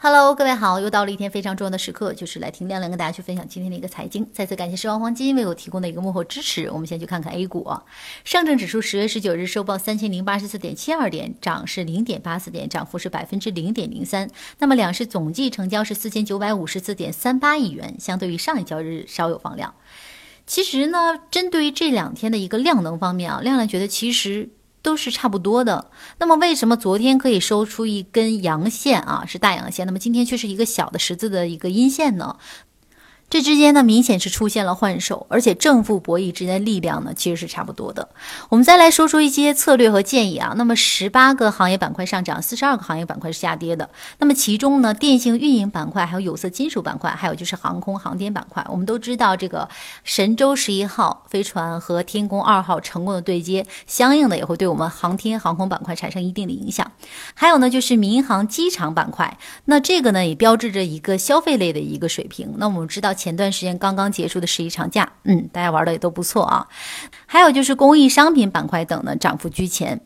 Hello，各位好，又到了一天非常重要的时刻，就是来听亮亮跟大家去分享今天的一个财经。再次感谢狮王黄金为我提供的一个幕后支持。我们先去看看 A 股，上证指数十月十九日收报三千零八十四点七二点，涨是零点八四点，涨幅是百分之零点零三。那么两市总计成交是四千九百五十四点三八亿元，相对于上一交易日稍有放量。其实呢，针对于这两天的一个量能方面啊，亮亮觉得其实。都是差不多的。那么为什么昨天可以收出一根阳线啊，是大阳线？那么今天却是一个小的十字的一个阴线呢？这之间呢，明显是出现了换手，而且正负博弈之间的力量呢，其实是差不多的。我们再来说说一些策略和建议啊。那么十八个行业板块上涨，四十二个行业板块是下跌的。那么其中呢，电信运营板块、还有有色金属板块，还有就是航空航天板块，我们都知道这个神舟十一号飞船和天宫二号成功的对接，相应的也会对我们航天航空板块产生一定的影响。还有呢，就是民航机场板块，那这个呢也标志着一个消费类的一个水平。那我们知道。前段时间刚刚结束的十一长假，嗯，大家玩的也都不错啊。还有就是工艺商品板块等呢，涨幅居前。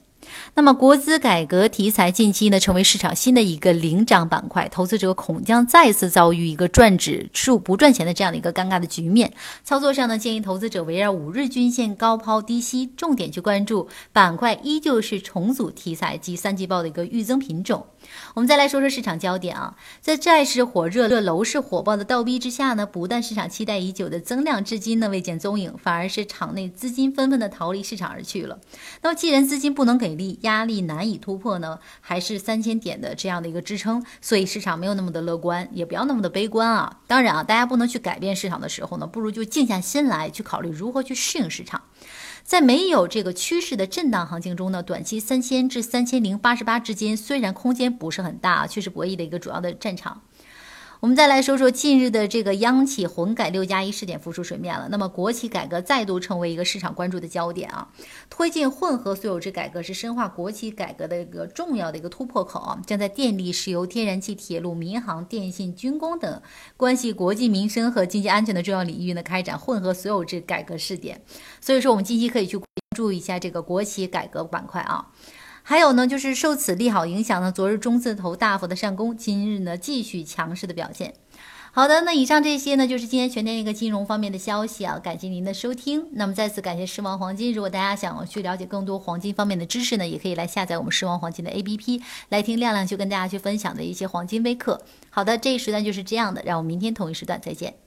那么国资改革题材近期呢，成为市场新的一个领涨板块，投资者恐将再次遭遇一个赚指数不赚钱的这样的一个尴尬的局面。操作上呢，建议投资者围绕五日均线高抛低吸，重点去关注板块，依旧是重组题材及三季报的一个预增品种。我们再来说说市场焦点啊，在债市火热、楼市火爆的倒逼之下呢，不但市场期待已久的增量至今呢未见踪影，反而是场内资金纷纷的逃离市场而去了。那么既然资金不能给力，压力难以突破呢，还是三千点的这样的一个支撑，所以市场没有那么的乐观，也不要那么的悲观啊。当然啊，大家不能去改变市场的时候呢，不如就静下心来去考虑如何去适应市场。在没有这个趋势的震荡行情中呢，短期三千至三千零八十八之间，虽然空间不是很大，却是博弈的一个主要的战场。我们再来说说近日的这个央企混改六加一试点浮出水面了。那么国企改革再度成为一个市场关注的焦点啊！推进混合所有制改革是深化国企改革的一个重要的一个突破口啊！将在电力、石油、天然气、铁路、民航、电信、军工等关系国计民生和经济安全的重要领域呢，开展混合所有制改革试点。所以说，我们近期可以去关注一下这个国企改革板块啊。还有呢，就是受此利好影响呢，昨日中字头大幅的上攻，今日呢继续强势的表现。好的，那以上这些呢，就是今天全天一个金融方面的消息啊，感谢您的收听。那么再次感谢狮王黄金，如果大家想要去了解更多黄金方面的知识呢，也可以来下载我们狮王黄金的 APP，来听亮亮就跟大家去分享的一些黄金微课。好的，这一时段就是这样的，让我们明天同一时段再见。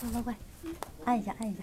快快快，按一下，按一下。